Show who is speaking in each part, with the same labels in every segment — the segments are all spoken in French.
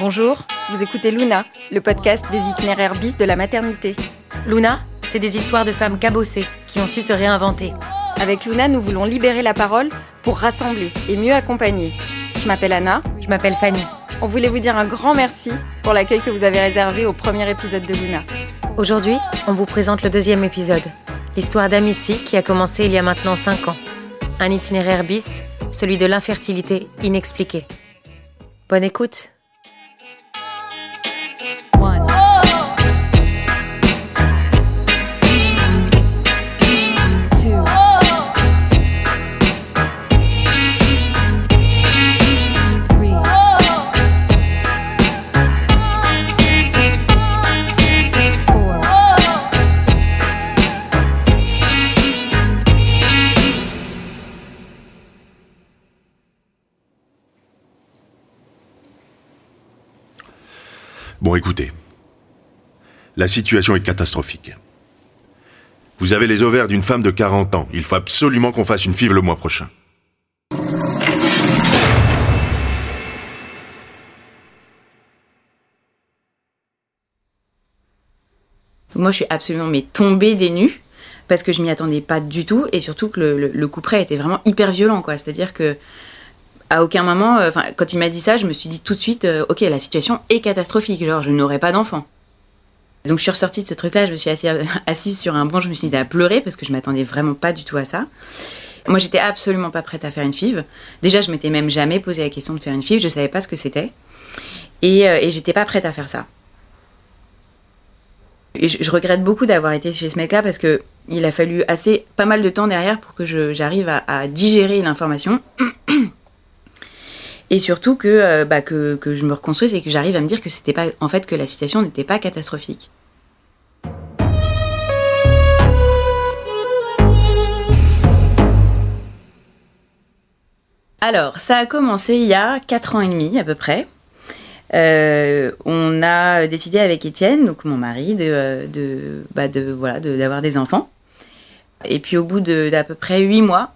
Speaker 1: Bonjour, vous écoutez Luna, le podcast des itinéraires bis de la maternité.
Speaker 2: Luna, c'est des histoires de femmes cabossées qui ont su se réinventer.
Speaker 1: Avec Luna, nous voulons libérer la parole pour rassembler et mieux accompagner. Je m'appelle Anna.
Speaker 2: Je m'appelle Fanny.
Speaker 1: On voulait vous dire un grand merci pour l'accueil que vous avez réservé au premier épisode de Luna.
Speaker 2: Aujourd'hui, on vous présente le deuxième épisode, l'histoire d'Amici qui a commencé il y a maintenant 5 ans. Un itinéraire bis, celui de l'infertilité inexpliquée. Bonne écoute one.
Speaker 3: Bon, écoutez. La situation est catastrophique. Vous avez les ovaires d'une femme de 40 ans. Il faut absolument qu'on fasse une FIV le mois prochain.
Speaker 4: moi, je suis absolument tombée des nues parce que je m'y attendais pas du tout et surtout que le, le coup près était vraiment hyper violent, quoi. C'est-à-dire que à aucun moment, euh, quand il m'a dit ça, je me suis dit tout de suite, euh, ok, la situation est catastrophique, genre je n'aurai pas d'enfant. Donc je suis ressortie de ce truc-là, je me suis assise, sur un banc, je me suis mise à pleurer parce que je m'attendais vraiment pas du tout à ça. Moi, j'étais absolument pas prête à faire une FIV. Déjà, je m'étais même jamais posé la question de faire une FIV, je savais pas ce que c'était. Et, euh, et j'étais pas prête à faire ça. Je, regrette beaucoup d'avoir été chez ce mec-là parce que il a fallu assez pas mal de temps derrière pour que j'arrive à, à digérer l'information. et surtout euh, bah, que, que, je me reconstruise et que j'arrive à me dire que c'était pas en fait que la situation n'était pas catastrophique. Alors, ça a commencé il y a 4 ans et demi à peu près. Euh, on a décidé avec Étienne, donc mon mari, de, euh, de, bah de voilà, d'avoir des enfants. Et puis au bout d'à peu près 8 mois,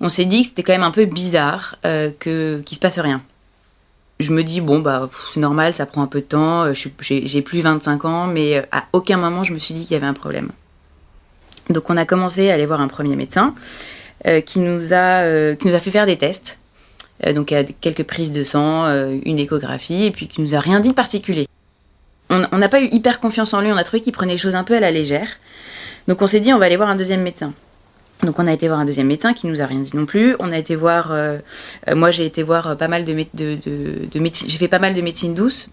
Speaker 4: on s'est dit que c'était quand même un peu bizarre euh, que qu'il se passe rien. Je me dis bon bah c'est normal, ça prend un peu de temps. Euh, j'ai plus 25 ans, mais euh, à aucun moment je me suis dit qu'il y avait un problème. Donc on a commencé à aller voir un premier médecin qui nous a qui nous a fait faire des tests. donc quelques prises de sang, une échographie, et puis qui nous a rien dit de particulier. On n'a pas eu hyper confiance en lui, on a trouvé qu'il prenait les choses un peu à la légère. Donc on s'est dit on va aller voir un deuxième médecin. Donc on a été voir un deuxième médecin qui nous a rien dit non plus. On a été voir, euh, euh, moi j'ai été voir euh, pas mal de, médecine, j'ai fait pas mal de médecine douce.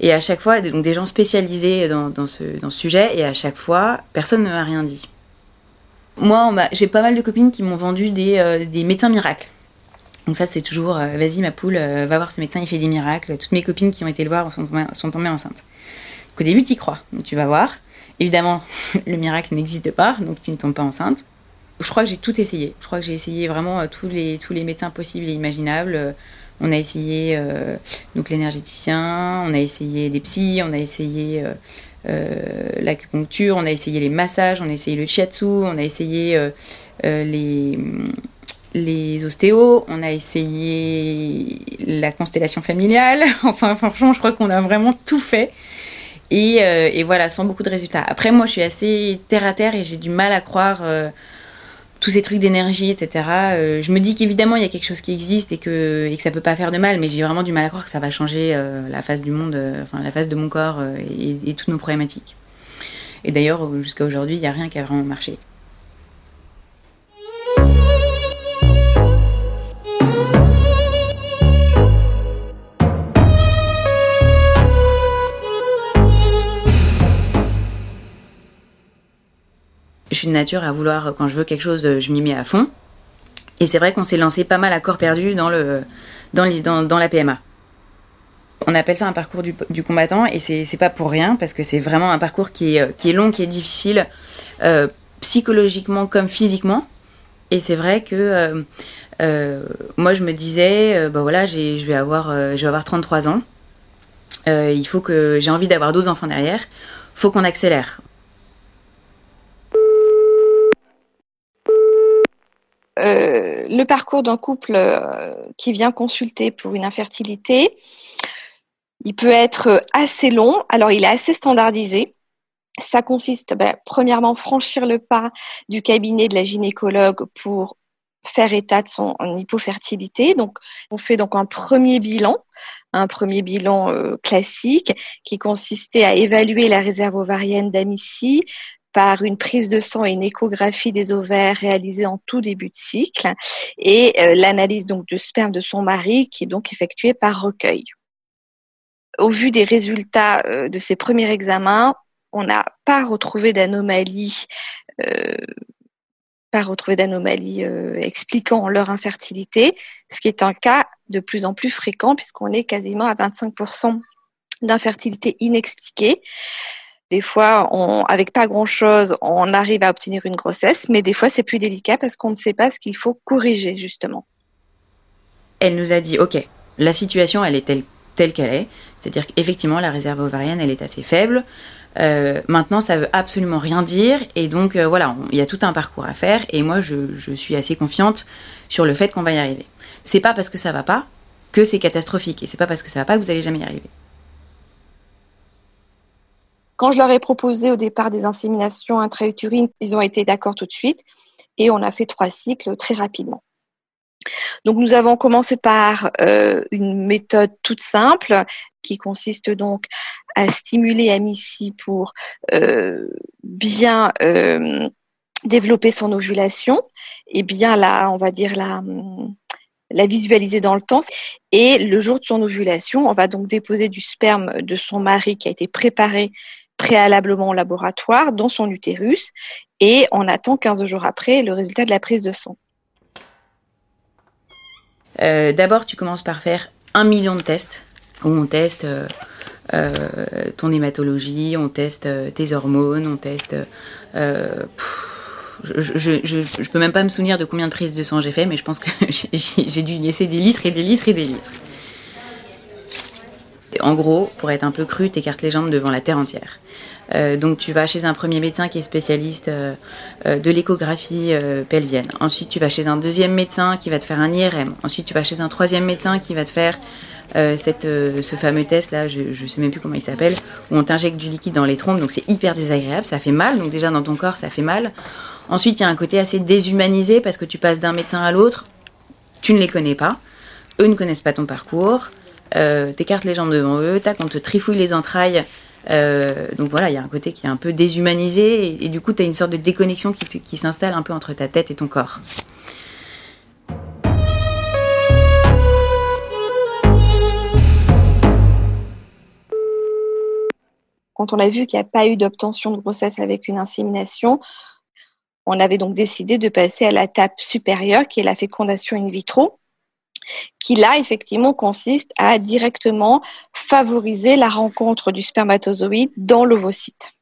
Speaker 4: Et à chaque fois, donc des gens spécialisés dans, ce, sujet, et à chaque fois, personne ne m'a rien dit. Moi, j'ai pas mal de copines qui m'ont vendu des, des, médecins miracles. Donc ça, c'est toujours, vas-y ma poule, va voir ce médecin, il fait des miracles. Toutes mes copines qui ont été le voir sont tombées, sont tombées enceintes. Donc au début, tu y crois. Donc tu vas voir. Évidemment, le miracle n'existe pas, donc tu ne tombes pas enceinte. Je crois que j'ai tout essayé. Je crois que j'ai essayé vraiment euh, tous les, tous les médecins possibles et imaginables. Euh, on a essayé euh, donc l'énergéticien, on a essayé des psys, on a essayé l'acupuncture, on a essayé les massages, on a essayé le shiatsu, on a essayé les, les ostéos, on a essayé la constellation familiale. enfin, franchement, je crois qu'on a vraiment tout fait. Et, voilà, sans beaucoup de résultats. Après, moi, je suis assez terre à terre et j'ai du mal à croire tous ces trucs d'énergie, etc. Euh, je me dis qu'évidemment il y a quelque chose qui existe et que, et que ça peut pas faire de mal, mais j'ai vraiment du mal à croire que ça va changer euh, la face du monde, euh, enfin la face de mon corps et, et, toutes nos problématiques. Et d'ailleurs, jusqu'à aujourd'hui, il n'y a rien qui a vraiment marché. Je suis de nature à vouloir, quand je veux quelque chose, je m'y mets à fond. Et c'est vrai qu'on s'est lancé pas mal à corps perdu dans, le, dans, la PMA. On appelle ça un parcours du, combattant et c'est pas pour rien parce que c'est vraiment un parcours qui est, est long, qui est difficile, euh, psychologiquement comme physiquement. Et c'est vrai que euh, euh, moi je me disais, bah voilà, je vais, avoir, je vais avoir 33 ans, il faut que j'ai envie d'avoir 12 enfants derrière, faut qu'on accélère.
Speaker 5: Euh, le parcours d'un couple euh, qui vient consulter pour une infertilité. Il peut être assez long, alors il est assez standardisé. Ça consiste, ben, premièrement, franchir le pas du cabinet de la gynécologue pour faire état de son hypofertilité. Donc, on fait donc un premier bilan, un premier bilan euh, classique qui consistait à évaluer la réserve ovarienne d'Amici par une prise de sang et une échographie des ovaires réalisée en tout début de cycle et euh, l'analyse donc de sperme de son mari qui est donc effectuée par recueil. Au vu des résultats euh, de ces premiers examens, on n'a pas retrouvé d'anomalie retrouver d'anomalies euh, expliquant leur infertilité, ce qui est un cas de plus en plus fréquent puisqu'on est quasiment à 25% d'infertilité inexpliquée. Des fois, avec pas grand-chose, on arrive à obtenir une grossesse, mais des fois, c'est plus délicat parce qu'on ne sait pas ce qu'il faut corriger, justement.
Speaker 4: Elle nous a dit, OK, la situation, elle est telle, telle qu'elle est. C'est-à-dire qu'effectivement, la réserve ovarienne, elle est assez faible. Euh, maintenant, ça veut absolument rien dire, et donc euh, voilà, il y a tout un parcours à faire, et moi, je, suis assez confiante sur le fait qu'on va y arriver. C'est pas parce que ça va pas que c'est catastrophique, et c'est pas parce que ça va pas que vous allez jamais y arriver.
Speaker 5: Quand je leur ai proposé au départ des inséminations intra-utérines, ils ont été d'accord tout de suite, et on a fait trois cycles très rapidement. Donc nous avons commencé par euh, une méthode toute simple qui consiste donc à stimuler Amici pour euh, bien euh, développer son ovulation et bien on va dire la, la visualiser dans le temps. Et le jour de son ovulation, on va donc déposer du sperme de son mari qui a été préparé préalablement au laboratoire dans son utérus et on attend 15 jours après le résultat de la prise de sang.
Speaker 4: Euh, d'abord, tu commences par faire un million de tests où on teste euh, euh, ton hématologie, on teste tes hormones, on teste. je, je, peux même pas me souvenir de combien de prises de sang j'ai fait, mais je pense que j'ai dû laisser des litres et des litres et des litres. En gros, pour être un peu cru, t'écartes les jambes devant la terre entière. Euh, donc tu vas chez un premier médecin qui est spécialiste euh, euh, de l'échographie pelvienne. Ensuite tu vas chez un deuxième médecin qui va te faire un IRM. Ensuite tu vas chez un troisième médecin qui va te faire ce fameux test là, je ne sais même plus comment il s'appelle, où on t'injecte du liquide dans les trompes, donc c'est hyper désagréable, ça fait mal, donc déjà dans ton corps ça fait mal. Ensuite il y a un côté assez déshumanisé parce que tu passes d'un médecin à l'autre, tu ne les connais pas, eux ne connaissent pas ton parcours, t'écartes les jambes devant eux, tac, on te trifouille les entrailles euh, donc voilà, il y a un côté qui est un peu déshumanisé et, du coup, tu as une sorte de déconnexion qui, s'installe un peu entre ta tête et ton corps.
Speaker 5: Quand on a vu qu'il n'y a pas eu d'obtention de grossesse avec une insémination, on avait donc décidé de passer à la l'étape supérieure qui est la fécondation in vitro qui là, effectivement, consiste à directement favoriser la rencontre du spermatozoïde dans l'ovocyte.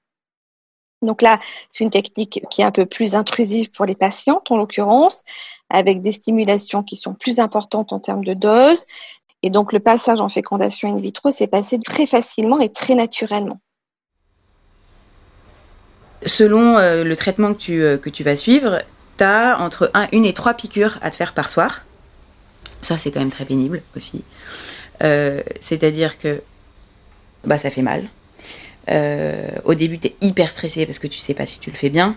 Speaker 5: Donc là, c'est une technique qui est un peu plus intrusive pour les patientes, en l'occurrence, avec des stimulations qui sont plus importantes en termes de dose. Et donc, le passage en fécondation in vitro s'est passé très facilement et très naturellement.
Speaker 4: Selon euh, le traitement que tu, euh, que tu vas suivre, tu as entre 1, une et 3 piqûres à te faire par soir. Ça, c'est quand même très pénible aussi. Euh, c'est-à-dire que bah, ça fait mal. Euh, au début, tu es hyper stressé parce que tu sais pas si tu le fais bien.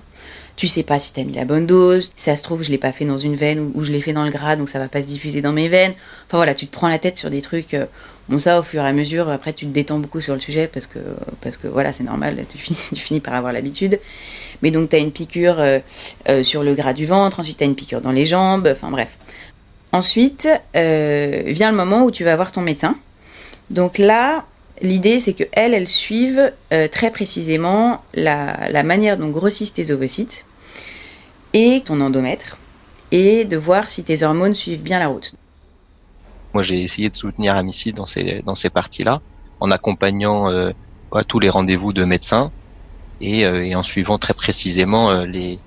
Speaker 4: Tu sais pas si tu as mis la bonne dose. Si ça se trouve, je l'ai pas fait dans une veine ou, je l'ai fait dans le gras, donc ça va pas se diffuser dans mes veines. Enfin voilà, tu te prends la tête sur des trucs. Euh, bon, ça, au fur et à mesure, après, tu te détends beaucoup sur le sujet parce que, voilà, c'est normal, tu finis, tu finis par avoir l'habitude. Mais donc, tu as une piqûre sur le gras du ventre, ensuite, tu as une piqûre dans les jambes, enfin bref. Ensuite, euh, vient le moment où tu vas voir ton médecin. Donc là, l'idée, c'est qu'elle, elle suive euh, très précisément la, manière dont grossissent tes ovocytes et ton endomètre, et de voir si tes hormones suivent bien la route.
Speaker 6: Moi, j'ai essayé de soutenir Amici dans ces, dans ces parties-là, en accompagnant euh, à tous les rendez-vous de médecins et, en suivant très précisément les,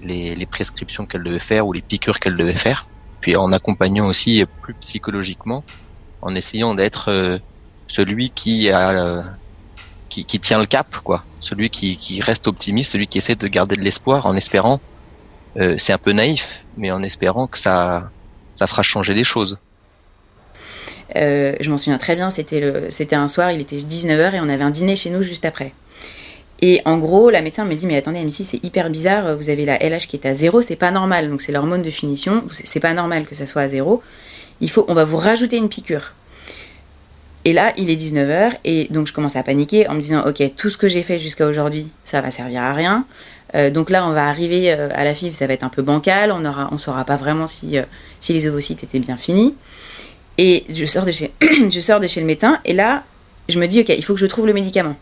Speaker 6: les prescriptions qu'elle devait faire ou les piqûres qu'elle devait faire puis en accompagnant aussi plus psychologiquement, en essayant d'être euh, celui qui a euh, qui, qui, tient le cap, quoi, celui qui, qui, reste optimiste, celui qui essaie de garder de l'espoir, en espérant, euh, c'est un peu naïf, mais en espérant que ça ça fera changer les choses.
Speaker 4: je m'en souviens très bien, c'était c'était un soir, il était 19h et on avait un dîner chez nous juste après. Et en gros, la médecin me dit mais attendez, Amici, c'est hyper bizarre, vous avez la LH qui est à zéro, c'est pas normal. Donc c'est l'hormone de finition, c'est pas normal que ça soit à zéro. Il faut, on va vous rajouter une piqûre. Et là, il est 19h et donc je commence à paniquer en me disant ok, tout ce que j'ai fait jusqu'à aujourd'hui, ça va servir à rien. Euh, donc là, on va arriver euh, à la FIV, ça va être un peu bancal, on aura, on saura pas vraiment si, euh, si les ovocytes étaient bien finis. Et je sors de chez, je sors de chez le médecin et là, je me dis ok, il faut que je trouve le médicament.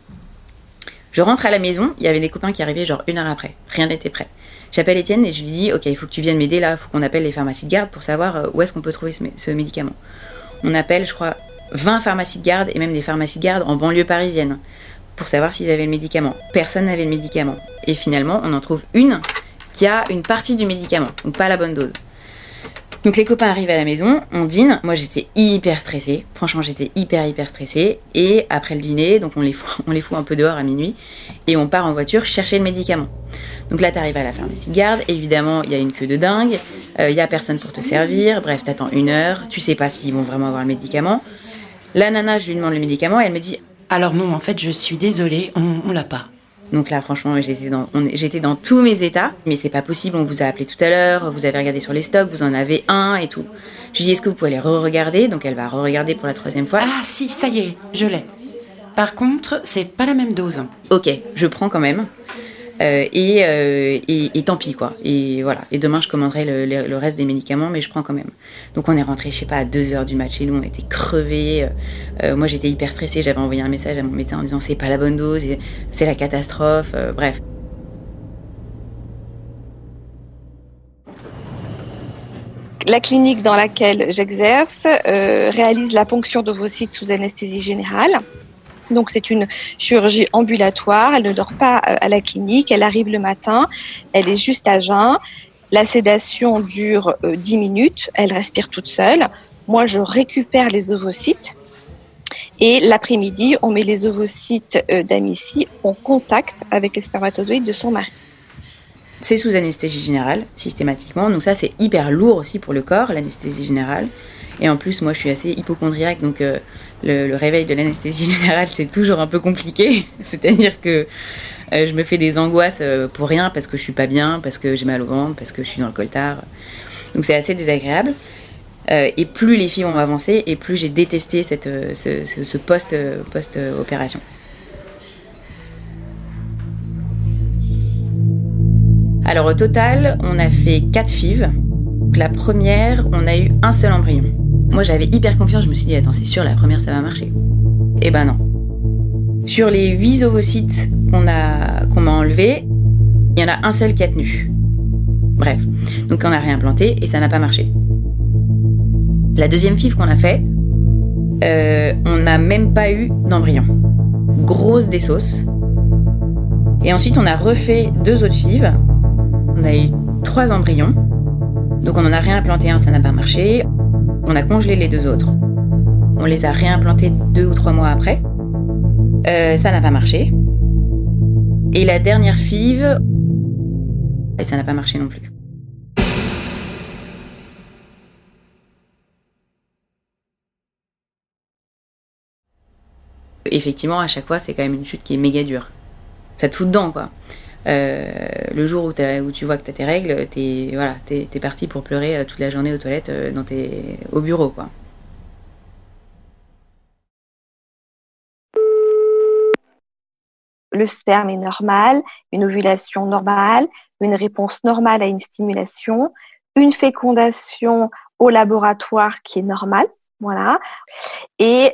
Speaker 4: Je rentre à la maison, il y avait des copains qui arrivaient genre une heure après. Rien n'était prêt. J'appelle Étienne et je lui dis Ok, il faut que tu viennes m'aider là, il faut qu'on appelle les pharmacies de garde pour savoir euh, où est-ce qu'on peut trouver ce, médicament. On appelle, je crois, 20 pharmacies de garde et même des pharmacies de garde en banlieue parisienne pour savoir s'ils avaient le médicament. Personne n'avait le médicament. Et finalement, on en trouve une qui a une partie du médicament, donc pas la bonne dose. Donc les copains arrivent à la maison, on dîne. Moi j'étais hyper stressée. Franchement j'étais hyper hyper stressée. Et après le dîner, donc on les fout, un peu dehors à minuit et on part en voiture chercher le médicament. Donc là t'arrives à la pharmacie de garde. Évidemment il y a une queue de dingue. Euh, il y a personne pour te servir. Bref t'attends une heure. Tu sais pas s'ils vont vraiment avoir le médicament. La nana je lui demande le médicament et elle me dit
Speaker 7: alors non en fait je suis désolée on, on l'a pas.
Speaker 4: Donc là, franchement, j'étais dans, j'étais dans tous mes états. Mais c'est pas possible, on vous a appelé tout à l'heure, vous avez regardé sur les stocks, vous en avez un et tout. Je lui dis, est-ce que vous pouvez les re-regarder? Donc elle va re-regarder pour la troisième fois.
Speaker 7: Ah si, ça y est, je l'ai. Par contre, c'est pas la même dose.
Speaker 4: Ok, je prends quand même. Euh, euh, et, et, tant pis quoi. Et voilà. Et demain je commanderai le, reste des médicaments, mais je prends quand même. Donc on est rentré, je sais pas, à 2 heures du match et nous on était crevés. Euh, moi j'étais hyper stressée. J'avais envoyé un message à mon médecin en disant c'est pas la bonne dose, c'est la catastrophe. bref.
Speaker 5: La clinique dans laquelle j'exerce réalise la ponction d'ovocytes sous anesthésie générale. Donc c'est une chirurgie ambulatoire, elle ne dort pas euh, à la clinique, elle arrive le matin, elle est juste à jeun. La sédation dure 10 euh, minutes, elle respire toute seule. Moi, je récupère les ovocytes. Et l'après-midi, on met les ovocytes euh, d'Amici en contact avec les spermatozoïdes de son mari.
Speaker 4: C'est sous anesthésie générale, systématiquement. Donc ça, c'est hyper lourd aussi pour le corps, l'anesthésie générale. Et en plus, moi, je suis assez hypochondriaque, donc euh, le, réveil de l'anesthésie générale, c'est toujours un peu compliqué. C'est-à-dire que euh, je me fais des angoisses euh, pour rien, parce que je suis pas bien, parce que j'ai mal au ventre, parce que je suis dans le coltard. Donc c'est assez désagréable. et plus les filles ont avancé, et plus j'ai détesté cette, ce, ce, post, post-opération. Alors au total, on a fait 4 FIV. La première, on a eu un seul embryon. Moi, j'avais hyper confiance. Je me suis dit, attends, c'est sûr, la première, ça va marcher. Eh ben non. Sur les 8 ovocytes qu'on a, m'a enlevés, il y en a un seul qui a tenu. Bref. Donc, on a réimplanté et ça n'a pas marché. La deuxième FIV qu'on a fait, euh, on n'a même pas eu d'embryon. Grosse des sauces. Et ensuite, on a refait deux autres FIV. On a eu trois embryons. Donc, on en a réimplanté un, ça n'a pas marché. On a congelé les deux autres. On les a réimplantés deux ou trois mois après. Euh, ça n'a pas marché. Et la dernière FIV, ça n'a pas marché non plus. Effectivement, à chaque fois, c'est quand même une chute qui est méga dure. Ça te fout dedans, quoi. Euh, le jour où, tu vois que tu as tes règles, tu es, voilà, parti pour pleurer euh, toute la journée aux toilettes euh, dans tes, au bureau. Quoi.
Speaker 5: Le sperme est normal, une ovulation normale, une réponse normale à une stimulation, une fécondation au laboratoire qui est normale. Voilà. Et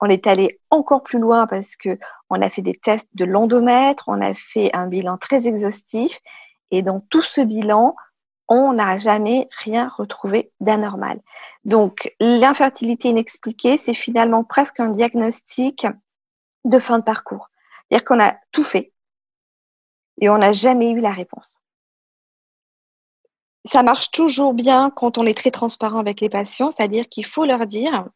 Speaker 5: on est allé encore plus loin parce que on a fait des tests de l'endomètre, on a fait un bilan très exhaustif et dans tout ce bilan, on n'a jamais rien retrouvé d'anormal. Donc l'infertilité inexpliquée, c'est finalement presque un diagnostic de fin de parcours. C'est-à-dire qu'on a tout fait et on n'a jamais eu la réponse. Ça marche toujours bien quand on est très transparent avec les patients, c'est-à-dire qu'il faut leur dire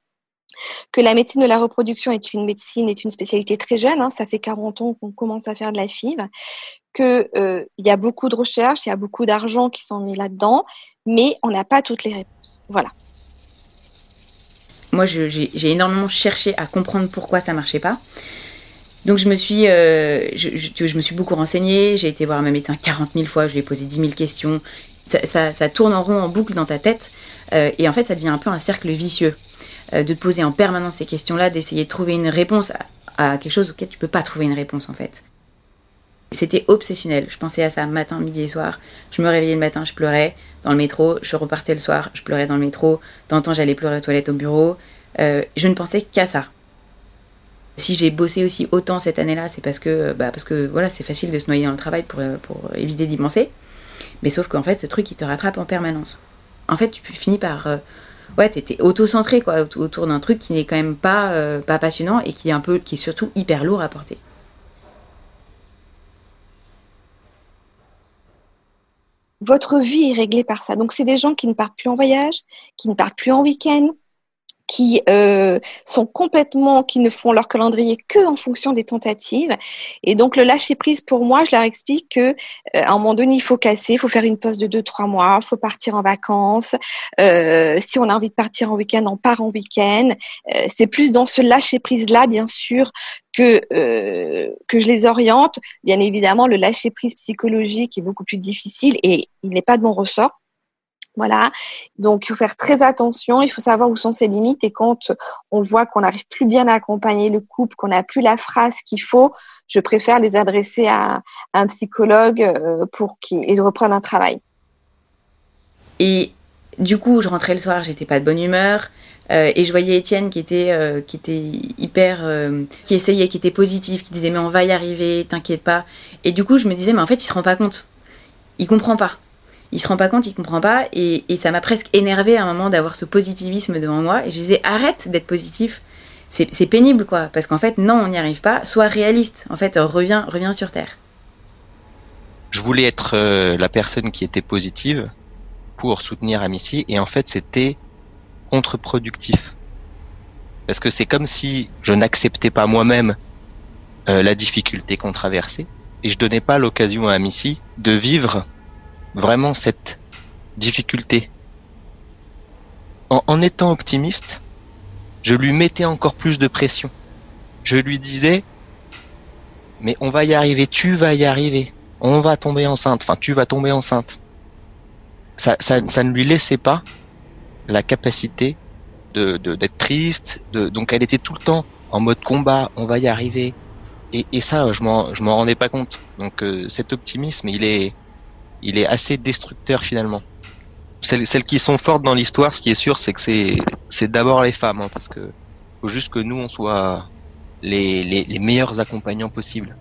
Speaker 5: que la médecine de la reproduction est une médecine, est une spécialité très jeune, hein, ça fait 40 ans qu'on commence à faire de la FIV, qu'il euh, y a beaucoup de recherches, il y a beaucoup d'argent qui sont mis là-dedans, mais on n'a pas toutes les réponses. Voilà.
Speaker 4: moi, j'ai énormément cherché à comprendre pourquoi ça marchait pas. Donc je me suis, euh, je, me suis beaucoup renseignée, j'ai été voir ma médecin 40 000 fois, je lui ai posé 10 000 questions. Ça, ça, tourne en rond, en boucle dans ta tête. Euh, et en fait, ça devient un peu un cercle vicieux. Euh, de te poser en permanence ces questions-là, d'essayer de trouver une réponse à, quelque chose auquel tu peux pas trouver une réponse en fait. C'était obsessionnel. Je pensais à ça matin, midi et soir. Je me réveillais le matin, je pleurais dans le métro. Je repartais le soir, je pleurais dans le métro. Temps j'allais pleurer aux toilettes au bureau. je ne pensais qu'à ça. Si j'ai bossé aussi autant cette année-là, c'est parce que, bah, parce que voilà, c'est facile de se noyer dans le travail pour, euh, pour éviter d'y penser. Mais sauf qu'en fait, ce truc, il te rattrape en permanence. En fait, tu finis par. Euh, ouais, t'étais auto-centré, quoi, autour d'un truc qui n'est quand même pas, euh, pas passionnant et qui est, qui est surtout hyper lourd à porter.
Speaker 5: Votre vie est réglée par ça. Donc, c'est des gens qui ne partent plus en voyage, qui ne partent plus en week-end, qui euh, sont complètement, qui ne font leur calendrier que en fonction des tentatives. Et donc le lâcher prise pour moi, je leur explique que euh, à un moment donné, il faut casser, il faut faire une pause de deux trois mois, il faut partir en vacances. Euh, si on a envie de partir en week-end, on part en week-end. Euh, c'est plus dans ce lâcher prise là, bien sûr, que euh, que je les oriente. Bien évidemment, le lâcher prise psychologique est beaucoup plus difficile et il n'est pas de mon ressort voilà. Donc, il faut faire très attention. Il faut savoir où sont ses limites. Et quand on voit qu'on n'arrive plus bien à accompagner le couple, qu'on n'a plus la phrase qu'il faut, je préfère les adresser à, un psychologue euh, pour qu'il reprenne un travail.
Speaker 4: Et du coup, je rentrais le soir, j'étais pas de bonne humeur. Euh, et je voyais Étienne qui était, euh, qui était hyper. qui essayait, qui était positif, qui disait Mais on va y arriver, t'inquiète pas. Et du coup, je me disais Mais en fait, il se rend pas compte. Il comprend pas il se rend pas compte, il comprend pas, et, ça m'a presque énervé à un moment d'avoir ce positivisme devant moi, et je disais arrête d'être positif, c'est pénible quoi, parce qu'en fait non, on n'y arrive pas, sois réaliste, en fait reviens, reviens sur terre.
Speaker 6: Je voulais être euh, la personne qui était positive pour soutenir Amici, et en fait c'était contre-productif. Parce que c'est comme si je n'acceptais pas moi-même euh, la difficulté qu'on traversait, et je donnais pas l'occasion à Amici de vivre vraiment cette difficulté. En, étant optimiste, je lui mettais encore plus de pression. Je lui disais, mais on va y arriver, tu vas y arriver, on va tomber enceinte, enfin tu vas tomber enceinte. Ça, ça, ça ne lui laissait pas la capacité de d'être triste, de, donc elle était tout le temps en mode combat, on va y arriver. Et, et ça, je m'en je m'en rendais pas compte. Donc euh, cet optimisme, il est il est assez destructeur finalement. Celles, qui sont fortes dans l'histoire, ce qui est sûr, c'est que c'est d'abord les femmes, hein, parce que faut juste que nous on soit les, les, les meilleurs accompagnants possibles.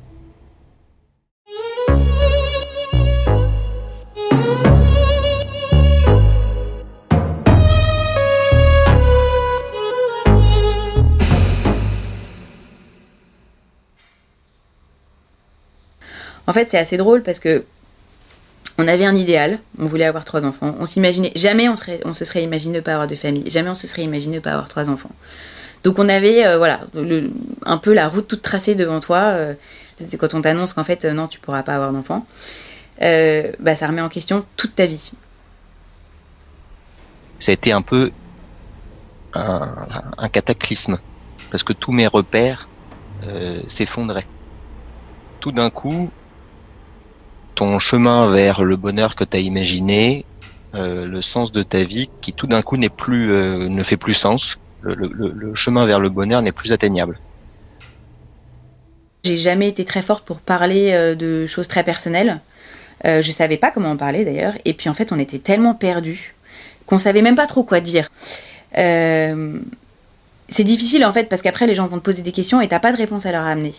Speaker 4: En fait, c'est assez drôle parce que on avait un idéal, on voulait avoir trois enfants. On s'imaginait, jamais on, serait, on se serait imaginé ne pas avoir de famille, jamais on se serait imaginé ne pas avoir trois enfants. Donc on avait, euh, voilà, un peu la route toute tracée devant toi. Euh, quand on t'annonce qu'en fait, euh, non, tu pourras pas avoir d'enfants, bah, ça remet en question toute ta vie.
Speaker 6: Ça a été un peu un, cataclysme, parce que tous mes repères s'effondraient. Tout d'un coup, ton chemin vers le bonheur que tu as imaginé, euh, le sens de ta vie qui tout d'un coup n'est plus euh, ne fait plus sens. Le, chemin vers le bonheur n'est plus atteignable.
Speaker 4: J'ai jamais été très forte pour parler euh, de choses très personnelles. je savais pas comment en parler d'ailleurs. Et puis en fait, on était tellement perdus qu'on savait même pas trop quoi dire. c'est difficile en fait parce qu'après les gens vont te poser des questions et t'as pas de réponse à leur amener.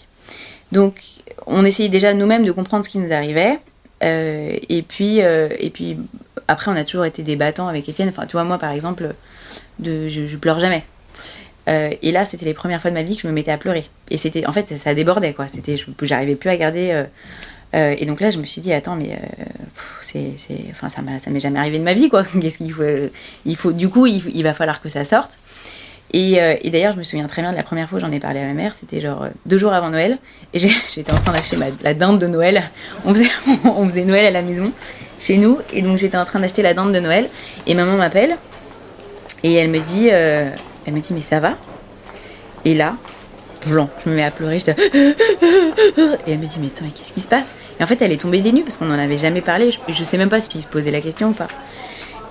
Speaker 4: Donc on essayait déjà nous-mêmes de comprendre ce qui nous arrivait. Euh, et puis, euh, et puis après, on a toujours été des battants avec Étienne. Enfin, tu vois, moi, par exemple, je, pleure jamais. Euh, et là, c'était les premières fois de ma vie que je me mettais à pleurer. Et c'était, en fait, ça, débordait, quoi. C'était, j'arrivais plus à garder. et donc là, je me suis dit, attends, mais c'est, enfin, ça, ça m'est jamais arrivé de ma vie, quoi. Qu'est-ce qu'il faut, il faut, du coup, il va falloir que ça sorte. Euh, et, d'ailleurs, je me souviens très bien de la première fois où j'en ai parlé à ma mère, c'était genre euh, deux jours avant Noël. Et j'étais en train d'acheter la dinde de Noël. On faisait, Noël à la maison, chez nous. Et donc j'étais en train d'acheter la dinde de Noël. Et maman m'appelle. Et elle me dit euh, Elle me dit, mais ça va? Et là, blanc, je me mets à pleurer, Et elle me dit, mais attends, qu'est-ce qui se passe? Et en fait, elle est tombée des nues parce qu'on n'en avait jamais parlé. Je, je sais même pas si se posait la question ou pas.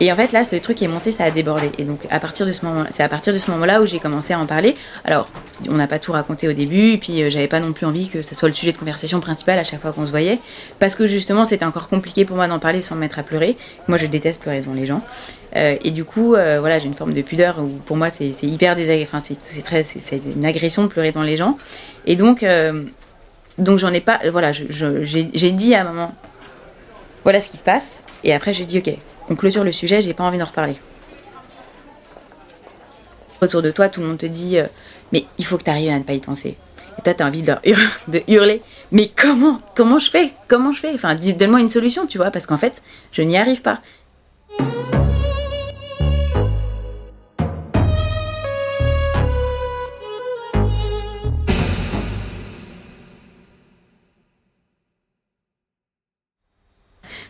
Speaker 4: Et en fait, là, le truc qui est monté, ça a débordé. Et donc, à partir de ce moment, c'est à partir de ce moment-là où j'ai commencé à en parler. Alors, on n'a pas tout raconté au début, et puis euh, j'avais pas non plus envie que ce soit le sujet de conversation principal à chaque fois qu'on se voyait, parce que justement, c'était encore compliqué pour moi d'en parler sans me mettre à pleurer. Moi, je déteste pleurer devant les gens. Euh, et du coup, euh, voilà, j'ai une forme de pudeur où pour moi, c'est hyper désagréable. Enfin, c'est très, c'est une agression de pleurer devant les gens. Et donc, donc j'en ai pas. Voilà, j'ai dit à moment, voilà ce qui se passe. Et après, je dis, ok, on clôture le sujet, j'ai pas envie d'en reparler. Autour de toi, tout le monde te dit euh, Mais il faut que tu arrives à ne pas y penser. Et toi, tu as envie de, de hurler Mais comment Comment je fais Comment je fais? Enfin, donne-moi une solution, tu vois, parce qu'en fait, je n'y arrive pas.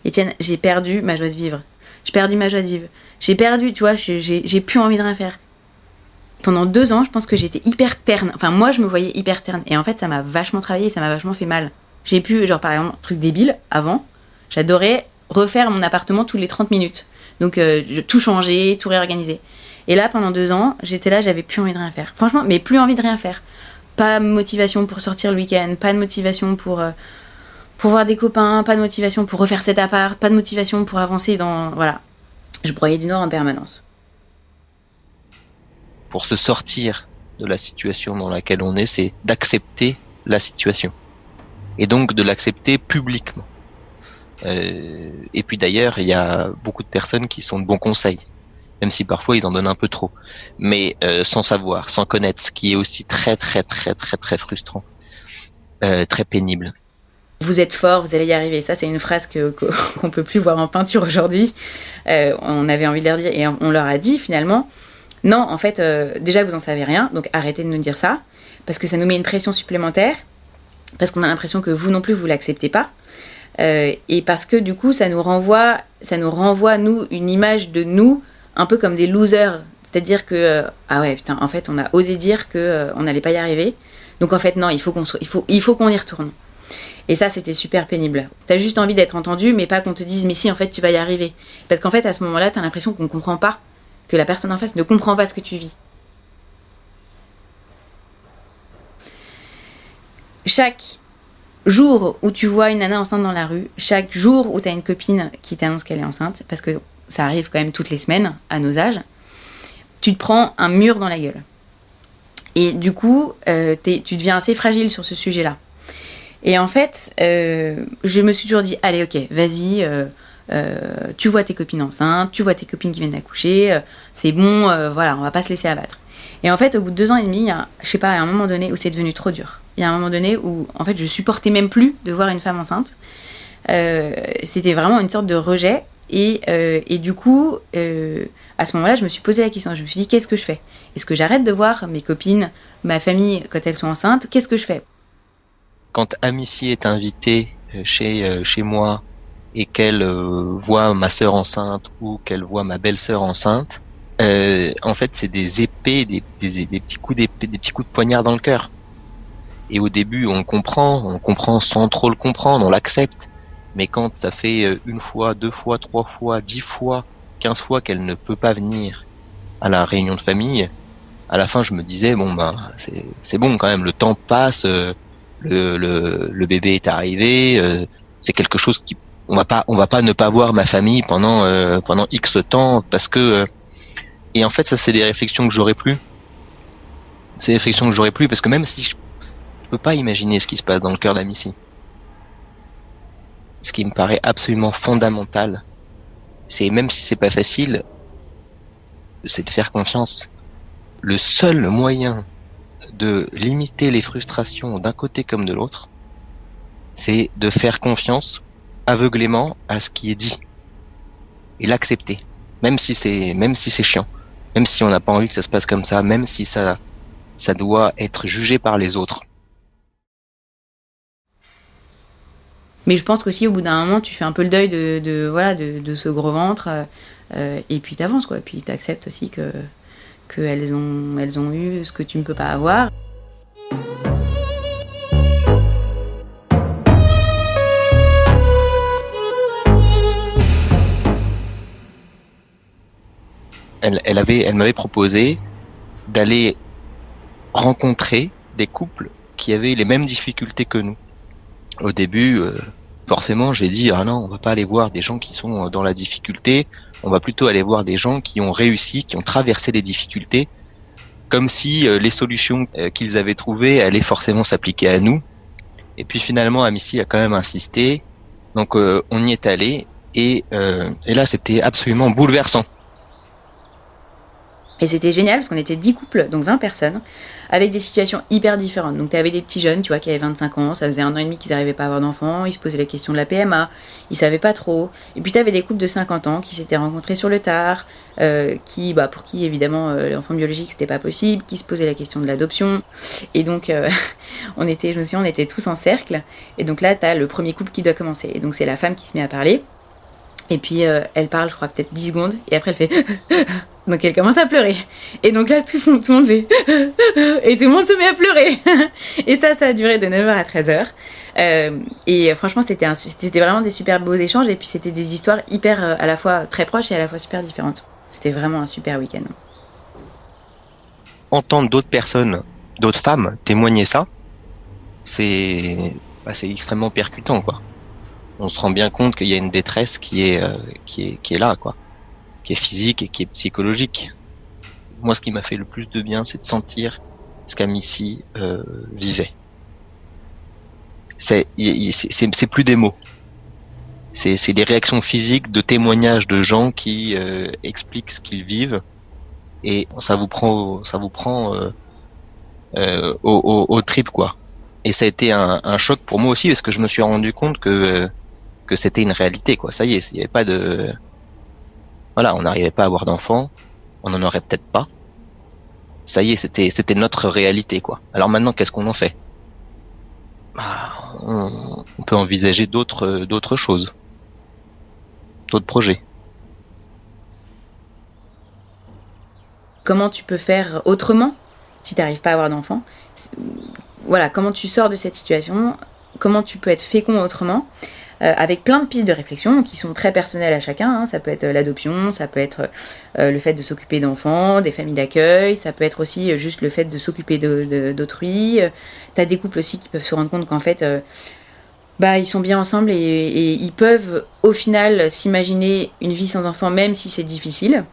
Speaker 4: Étienne, j'ai perdu ma joie de vivre. J'ai perdu ma joie de vivre. J'ai perdu, tu vois, j'ai plus envie de rien faire. Pendant deux ans, je pense que j'étais hyper terne. Enfin, moi, je me voyais hyper terne. Et en fait, ça m'a vachement travaillé, ça m'a vachement fait mal. J'ai pu, genre, par exemple, truc débile, avant, j'adorais refaire mon appartement tous les 30 minutes. Donc, euh, tout changer, tout réorganiser. Et là, pendant deux ans, j'étais là, j'avais plus envie de rien faire. Franchement, mais plus envie de rien faire. Pas de motivation pour sortir le week-end, pas de motivation pour, euh, pour voir des copains, pas de motivation pour refaire cet appart, pas de motivation pour avancer dans. Voilà. Je broyais du nord en permanence.
Speaker 6: Pour se sortir de la situation dans laquelle on est, c'est d'accepter la situation. Et donc de l'accepter publiquement. Euh, et puis d'ailleurs, il y a beaucoup de personnes qui sont de bons conseils, même si parfois ils en donnent un peu trop, mais euh, sans savoir, sans connaître, ce qui est aussi très très très très très frustrant, euh, très pénible
Speaker 4: vous êtes fort, vous allez y arriver. Ça, c'est une phrase que qu'on peut plus voir en peinture aujourd'hui. Euh, on avait envie de leur dire et on leur a dit finalement, non, en fait, euh, déjà vous en savez rien, donc arrêtez de nous dire ça parce que ça nous met une pression supplémentaire, parce qu'on a l'impression que vous non plus vous l'acceptez pas. Euh, et parce que du coup, ça nous renvoie, ça nous renvoie nous une image de nous un peu comme des losers, c'est-à-dire que ah ouais putain, en fait, on a osé dire que on n'allait pas y arriver, donc en fait non, il faut qu'on il faut il faut qu'on y retourne. Et ça, c'était super pénible. T'as juste envie d'être entendu, mais pas qu'on te dise, mais si, en fait, tu vas y arriver. Parce qu'en fait, à ce moment-là, t'as l'impression qu'on ne comprend pas, que la personne en face ne comprend pas ce que tu vis. Chaque jour où tu vois une nana enceinte dans la rue, chaque jour où tu as une copine qui t'annonce qu'elle est enceinte, parce que ça arrive quand même toutes les semaines à nos âges, tu te prends un mur dans la gueule. Et du coup, euh, tu deviens assez fragile sur ce sujet-là. Et en fait, euh, je me suis toujours dit, allez, ok, vas-y, euh, euh, tu vois tes copines enceintes, tu vois tes copines qui viennent d'accoucher, c'est bon, voilà, on va pas se laisser abattre. Et en fait, au bout de deux ans et demi, je sais pas, a un moment donné où c'est devenu trop dur. Il y a un moment donné où, en fait, je supportais même plus de voir une femme enceinte. C'était vraiment une sorte de rejet. Et, et du coup, à ce moment-là, je me suis posé la question. Je me suis dit, qu'est-ce que je fais? Est-ce que j'arrête de voir mes copines, ma famille quand elles sont enceintes? Qu'est-ce que je fais?
Speaker 6: Quand Amici est invitée euh, chez euh, chez moi et qu'elle euh, voit ma sœur enceinte ou qu'elle voit ma belle-sœur enceinte, en fait, c'est des épées, des, des, des petits coups des petits coups de poignard dans le cœur. Et au début, on comprend, on comprend sans trop le comprendre, on l'accepte. Mais quand ça fait une fois, deux fois, trois fois, dix fois, quinze fois qu'elle ne peut pas venir à la réunion de famille, à la fin, je me disais bon ben c'est bon quand même, le temps passe, le, le, bébé est arrivé, euh, c'est quelque chose qui on va pas on va pas ne pas voir ma famille pendant euh, pendant X temps parce que euh, et en fait ça c'est des réflexions que j'aurais plus. C'est des réflexions que j'aurais plus parce que même si je, je peux pas imaginer ce qui se passe dans le cœur d'Amici. Ce qui me paraît absolument fondamental, c'est même si c'est pas facile, c'est de faire confiance. Le seul moyen de limiter les frustrations d'un côté comme de l'autre, c'est de faire confiance aveuglément à ce qui est dit et l'accepter, même si c'est même si c'est chiant, même si on n'a pas envie que ça se passe comme ça, même si ça ça doit être jugé par les autres.
Speaker 4: Mais je pense qu'aussi au bout d'un moment, tu fais un peu le deuil de, voilà de, ce gros ventre euh, et puis t'avances quoi, puis t'acceptes aussi que qu'elles ont, elles ont eu ce que tu ne peux pas avoir.
Speaker 6: Elle, elle avait, elle m'avait proposé d'aller rencontrer des couples qui avaient les mêmes difficultés que nous. Au début, euh, forcément, j'ai dit ah non, on va pas aller voir des gens qui sont dans la difficulté. On va plutôt aller voir des gens qui ont réussi, qui ont traversé les difficultés, comme si euh, les solutions euh, qu'ils avaient trouvées allaient forcément s'appliquer à nous. Et puis finalement, Amici a quand même insisté. Donc on y est allé et, et là, c'était absolument bouleversant.
Speaker 4: Et c'était génial parce qu'on était 10 couples, donc 20 personnes, avec des situations hyper différentes. Donc tu avais des petits jeunes, tu vois, qui avaient 25 ans, ça faisait un an et demi qu'ils n'arrivaient pas à avoir d'enfants, ils se posaient la question de la PMA, ils savaient pas trop. Et puis tu avais des couples de 50 ans qui s'étaient rencontrés sur le tard, euh, qui, bah, pour qui évidemment euh, l'enfant biologique c'était pas possible, qui se posaient la question de l'adoption. Et donc euh, on était, je me souviens, on était tous en cercle. Et donc là tu as le premier couple qui doit commencer. Et donc c'est la femme qui se met à parler. Et puis elle parle, je crois, peut-être 10 secondes, et après elle fait. donc elle commence à pleurer. Et donc là, tout, le monde fait. et tout le monde se met à pleurer. et ça, ça a duré de 9h à 13h. Euh, et franchement, c'était, c'était vraiment des super beaux échanges, et puis c'était des histoires hyper, euh, à la fois très proches et à la fois super différentes. C'était vraiment un super week-end.
Speaker 6: Entendre d'autres personnes, d'autres femmes témoigner ça, c'est, bah, c'est extrêmement percutant, quoi on se rend bien compte qu'il y a une détresse qui est, euh, qui est, qui est là, quoi, qui est physique et qui est psychologique. Moi, ce qui m'a fait le plus de bien, c'est de sentir ce qu'Amici euh, vivait. C'est, plus des mots. C'est des réactions physiques, de témoignages de gens qui euh, expliquent ce qu'ils vivent, et ça vous prend, ça vous prend euh, euh, au, au, au, trip, quoi. Et ça a été un, un, choc pour moi aussi parce que je me suis rendu compte que que c'était une réalité, quoi. Ça y est, il n'y avait pas de, voilà, on n'arrivait pas à avoir d'enfants, on n'en aurait peut-être pas. Ça y est, c'était, c'était notre réalité, quoi. Alors maintenant, qu'est-ce qu'on en fait? Bah, on, peut envisager d'autres, d'autres choses, d'autres projets.
Speaker 4: Comment tu peux faire autrement si tu n'arrives pas à avoir d'enfants? Voilà, comment tu sors de cette situation? Comment tu peux être fécond autrement? Euh, avec plein de pistes de réflexion qui sont très personnelles à chacun. Hein. Ça peut être l'adoption, ça peut être euh, le fait de s'occuper d'enfants, des familles d'accueil, ça peut être aussi euh, juste le fait de s'occuper d'autrui. T'as des couples aussi qui peuvent se rendre compte qu'en fait, bah, ils sont bien ensemble et, et ils peuvent au final s'imaginer une vie sans enfants, même si c'est difficile.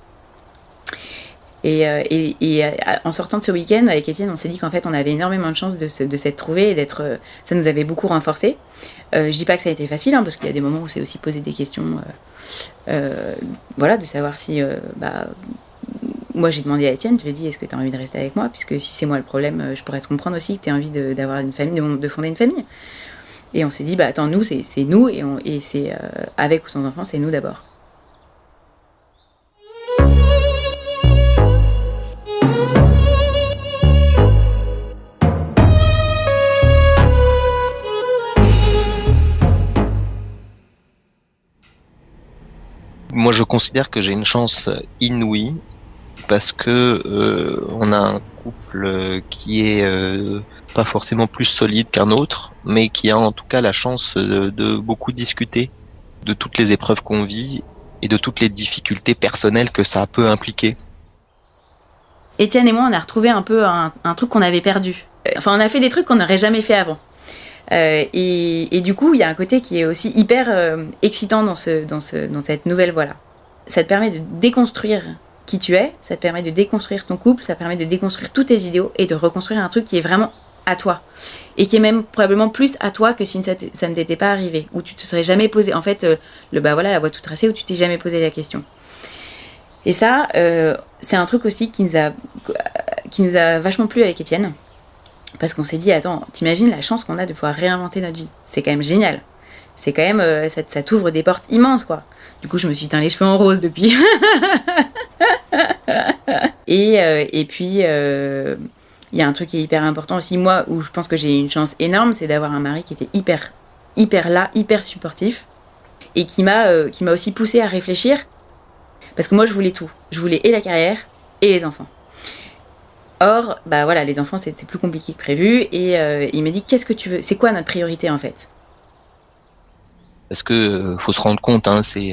Speaker 4: Et, et, et, en sortant de ce week-end avec Étienne, on s'est dit qu'en fait, on avait énormément de chance de, de s'être trouvés et d'être. Ça nous avait beaucoup renforcé. Euh, je dis pas que ça a été facile, hein, parce qu'il y a des moments où c'est aussi posé des questions. Euh, euh, voilà, de savoir si. bah, moi, j'ai demandé à Étienne, je lui ai dit, est-ce que tu as envie de rester avec moi? Puisque si c'est moi le problème, je pourrais te comprendre aussi que tu as envie d'avoir une famille, de, de, fonder une famille. Et on s'est dit, bah attends, nous, c'est nous, et, et c'est avec ou sans enfant, c'est nous d'abord.
Speaker 6: Moi, je considère que j'ai une chance inouïe parce que euh, on a un couple qui est euh, pas forcément plus solide qu'un autre, mais qui a en tout cas la chance de, beaucoup discuter de toutes les épreuves qu'on vit et de toutes les difficultés personnelles que ça peut impliquer.
Speaker 4: Étienne et moi, on a retrouvé un peu un, un truc qu'on avait perdu. Enfin, on a fait des trucs qu'on n'aurait jamais fait avant. Euh, et, du coup, il y a un côté qui est aussi hyper euh, excitant dans, ce, dans, ce, dans cette nouvelle voie-là. Ça te permet de déconstruire qui tu es, ça te permet de déconstruire ton couple, ça permet de déconstruire tous tes idéaux et de reconstruire un truc qui est vraiment à toi. Et qui est même probablement plus à toi que si ça, ne t'était pas arrivé, où tu te serais jamais posé, en fait, euh, le bah voilà, la voie tout tracée, où tu t'es jamais posé la question. Et ça, c'est un truc aussi qui nous a, qui nous a vachement plu avec Étienne. Parce qu'on s'est dit, attends, t'imagines la chance qu'on a de pouvoir réinventer notre vie. C'est quand même génial. C'est quand même, euh, ça, t'ouvre des portes immenses, quoi. Du coup, je me suis teint les cheveux en rose depuis. et, euh, et puis, il euh, y a un truc qui est hyper important aussi, moi, où je pense que j'ai une chance énorme, c'est d'avoir un mari qui était hyper, hyper là, hyper supportif. Et qui m'a qui m'a aussi poussé à réfléchir. Parce que moi, je voulais tout. Je voulais et la carrière et les enfants. Or, bah voilà, les enfants, c'est plus compliqué que prévu. Et euh, il m'a dit, qu'est-ce que tu veux? C'est quoi notre priorité en fait?
Speaker 6: Parce que faut se rendre compte, hein, c'est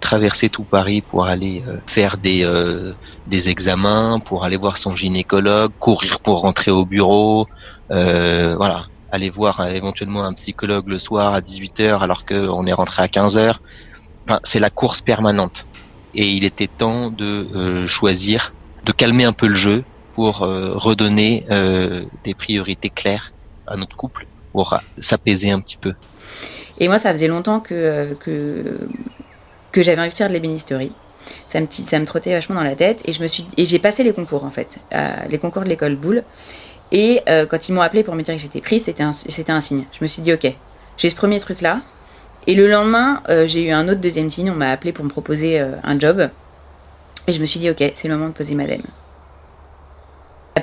Speaker 6: traverser tout Paris pour aller faire des des examens, pour aller voir son gynécologue, courir pour rentrer au bureau, voilà, aller voir éventuellement un psychologue le soir à 18h alors qu'on est rentré à 15h. Enfin, c'est la course permanente. Et il était temps de choisir, de calmer un peu le jeu pour euh, redonner euh, des priorités claires à notre couple, pour s'apaiser un petit peu.
Speaker 4: Et moi, ça faisait longtemps que, euh, que, j'avais envie de faire de l'ébénisterie. Ça me, ça me trottait vachement dans la tête et j'ai passé les concours en fait, les concours de l'école Boulle. Et quand ils m'ont appelé pour me dire que j'étais prise, c'était un, un signe. Je me suis dit ok, j'ai ce premier truc là. Et le lendemain, j'ai eu un autre deuxième signe. On m'a appelé pour me proposer un job. Et je me suis dit ok, c'est le moment de poser madame.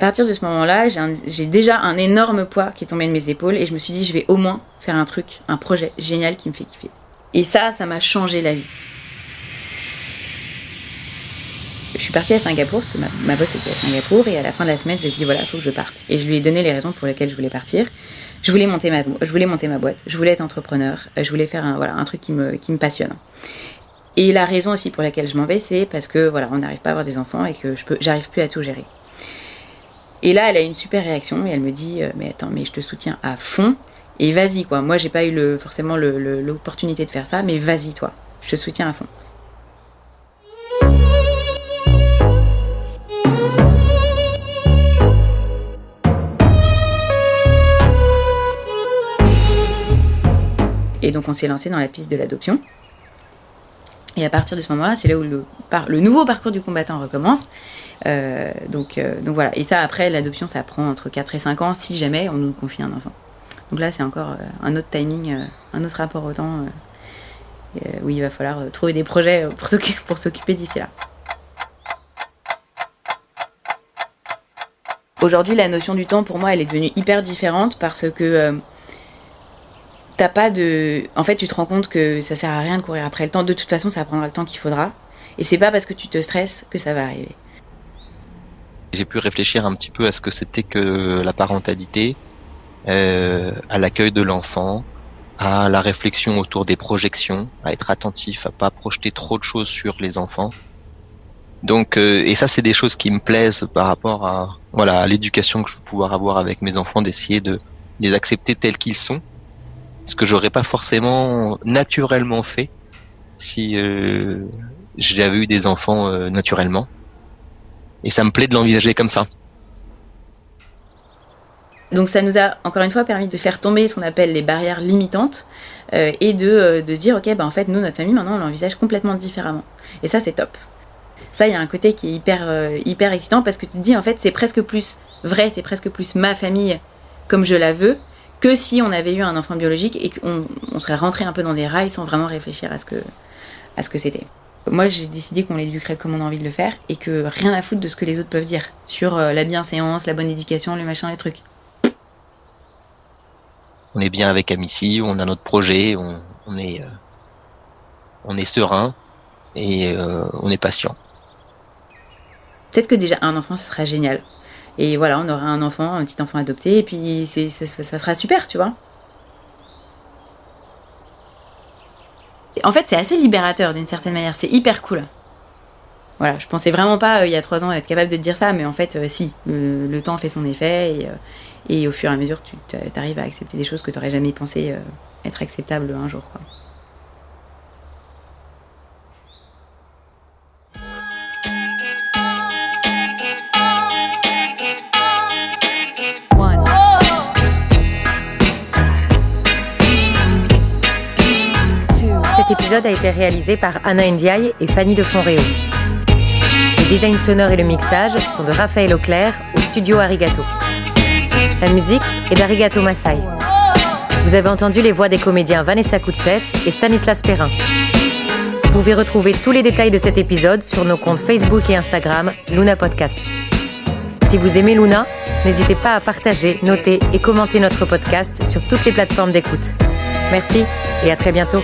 Speaker 4: À partir de ce moment-là, j'ai déjà un énorme poids qui est tombé de mes épaules et je me suis dit, je vais au moins faire un truc, un projet génial qui me fait kiffer. Et ça, ça m'a changé la vie. Je suis partie à Singapour, parce que ma, boss était à Singapour, et à la fin de la semaine, je lui ai dit, voilà, il faut que je parte. Et je lui ai donné les raisons pour lesquelles je voulais partir. Je voulais monter ma, ma boîte, je voulais être entrepreneur, je voulais faire un, truc qui me, passionne. Et la raison aussi pour laquelle je m'en vais, c'est parce que voilà, on n'arrive pas à avoir des enfants et que j'arrive plus à tout gérer. Et là, elle a une super réaction et elle me dit euh, Mais attends, mais je te soutiens à fond. Et vas-y, quoi. Moi, j'ai pas eu forcément l'opportunité de faire ça, mais vas-y, toi. Je te soutiens à fond. Et donc, on s'est lancé dans la piste de l'adoption. Et à partir de ce moment-là, c'est là où le nouveau parcours du combattant recommence. Euh, donc, euh, donc voilà. Et ça, après, l'adoption, ça prend entre 4 et 5 ans si jamais on nous confie un enfant. Donc là, c'est encore euh, un autre timing, un autre rapport au temps où il va falloir trouver des projets pour s'occuper d'ici là. Aujourd'hui, la notion du temps, pour moi, elle est devenue hyper différente parce que t'as pas de. En fait, tu te rends compte que ça sert à rien de courir après le temps. De toute façon, ça prendra le temps qu'il faudra. Et c'est pas parce que tu te stresses que ça va arriver.
Speaker 6: J'ai pu réfléchir un petit peu à ce que c'était que la parentalité, euh, à l'accueil de l'enfant, à la réflexion autour des projections, à être attentif, à pas projeter trop de choses sur les enfants. Donc, euh, et ça, c'est des choses qui me plaisent par rapport à voilà l'éducation que je veux pouvoir avoir avec mes enfants, d'essayer de les accepter tels qu'ils sont, ce que j'aurais pas forcément naturellement fait si euh, j'avais eu des enfants naturellement. Et ça me plaît de l'envisager comme ça.
Speaker 4: Donc ça nous a encore une fois permis de faire tomber ce qu'on appelle les barrières limitantes euh, et de, euh, de dire ok bah en fait nous notre famille maintenant on l'envisage complètement différemment et ça c'est top. Ça il y a un côté qui est hyper euh, hyper excitant parce que tu te dis en fait c'est presque plus vrai c'est presque plus ma famille comme je la veux que si on avait eu un enfant biologique et qu'on on serait rentré un peu dans des rails sans vraiment réfléchir à ce que c'était. Moi, j'ai décidé qu'on l'éduquerait comme on a envie de le faire et que rien à foutre de ce que les autres peuvent dire sur euh, la bienséance, la bonne éducation, le machin, les trucs.
Speaker 6: On est bien avec Amici, on a notre projet, on, est, euh, on est serein et euh, on est patient.
Speaker 4: Peut-être que déjà un enfant, ce serait génial. Et voilà, on aura un enfant, un petit enfant adopté, et puis ça, ça sera super, tu vois. En fait, c'est assez libérateur d'une certaine manière. C'est hyper cool. Voilà, je pensais vraiment pas euh, il y a trois ans être capable de dire ça, mais en fait, euh, si. Le, temps fait son effet et, euh, et, au fur et à mesure, tu arrives à accepter des choses que tu n'aurais jamais pensé être acceptables un jour. Quoi.
Speaker 2: Épisode a été réalisé par Anna Ndiaye et Fanny de Fonréo. Le design sonore et le mixage sont de Raphaël Auclair au studio Arigato. La musique est d'Arigato Masai. Vous avez entendu les voix des comédiens Vanessa Koutsef et Stanislas Perrin. Vous pouvez retrouver tous les détails de cet épisode sur nos comptes Facebook et Instagram Luna Podcast. Si vous aimez Luna, n'hésitez pas à partager, noter et commenter notre podcast sur toutes les plateformes d'écoute. Merci et à très bientôt.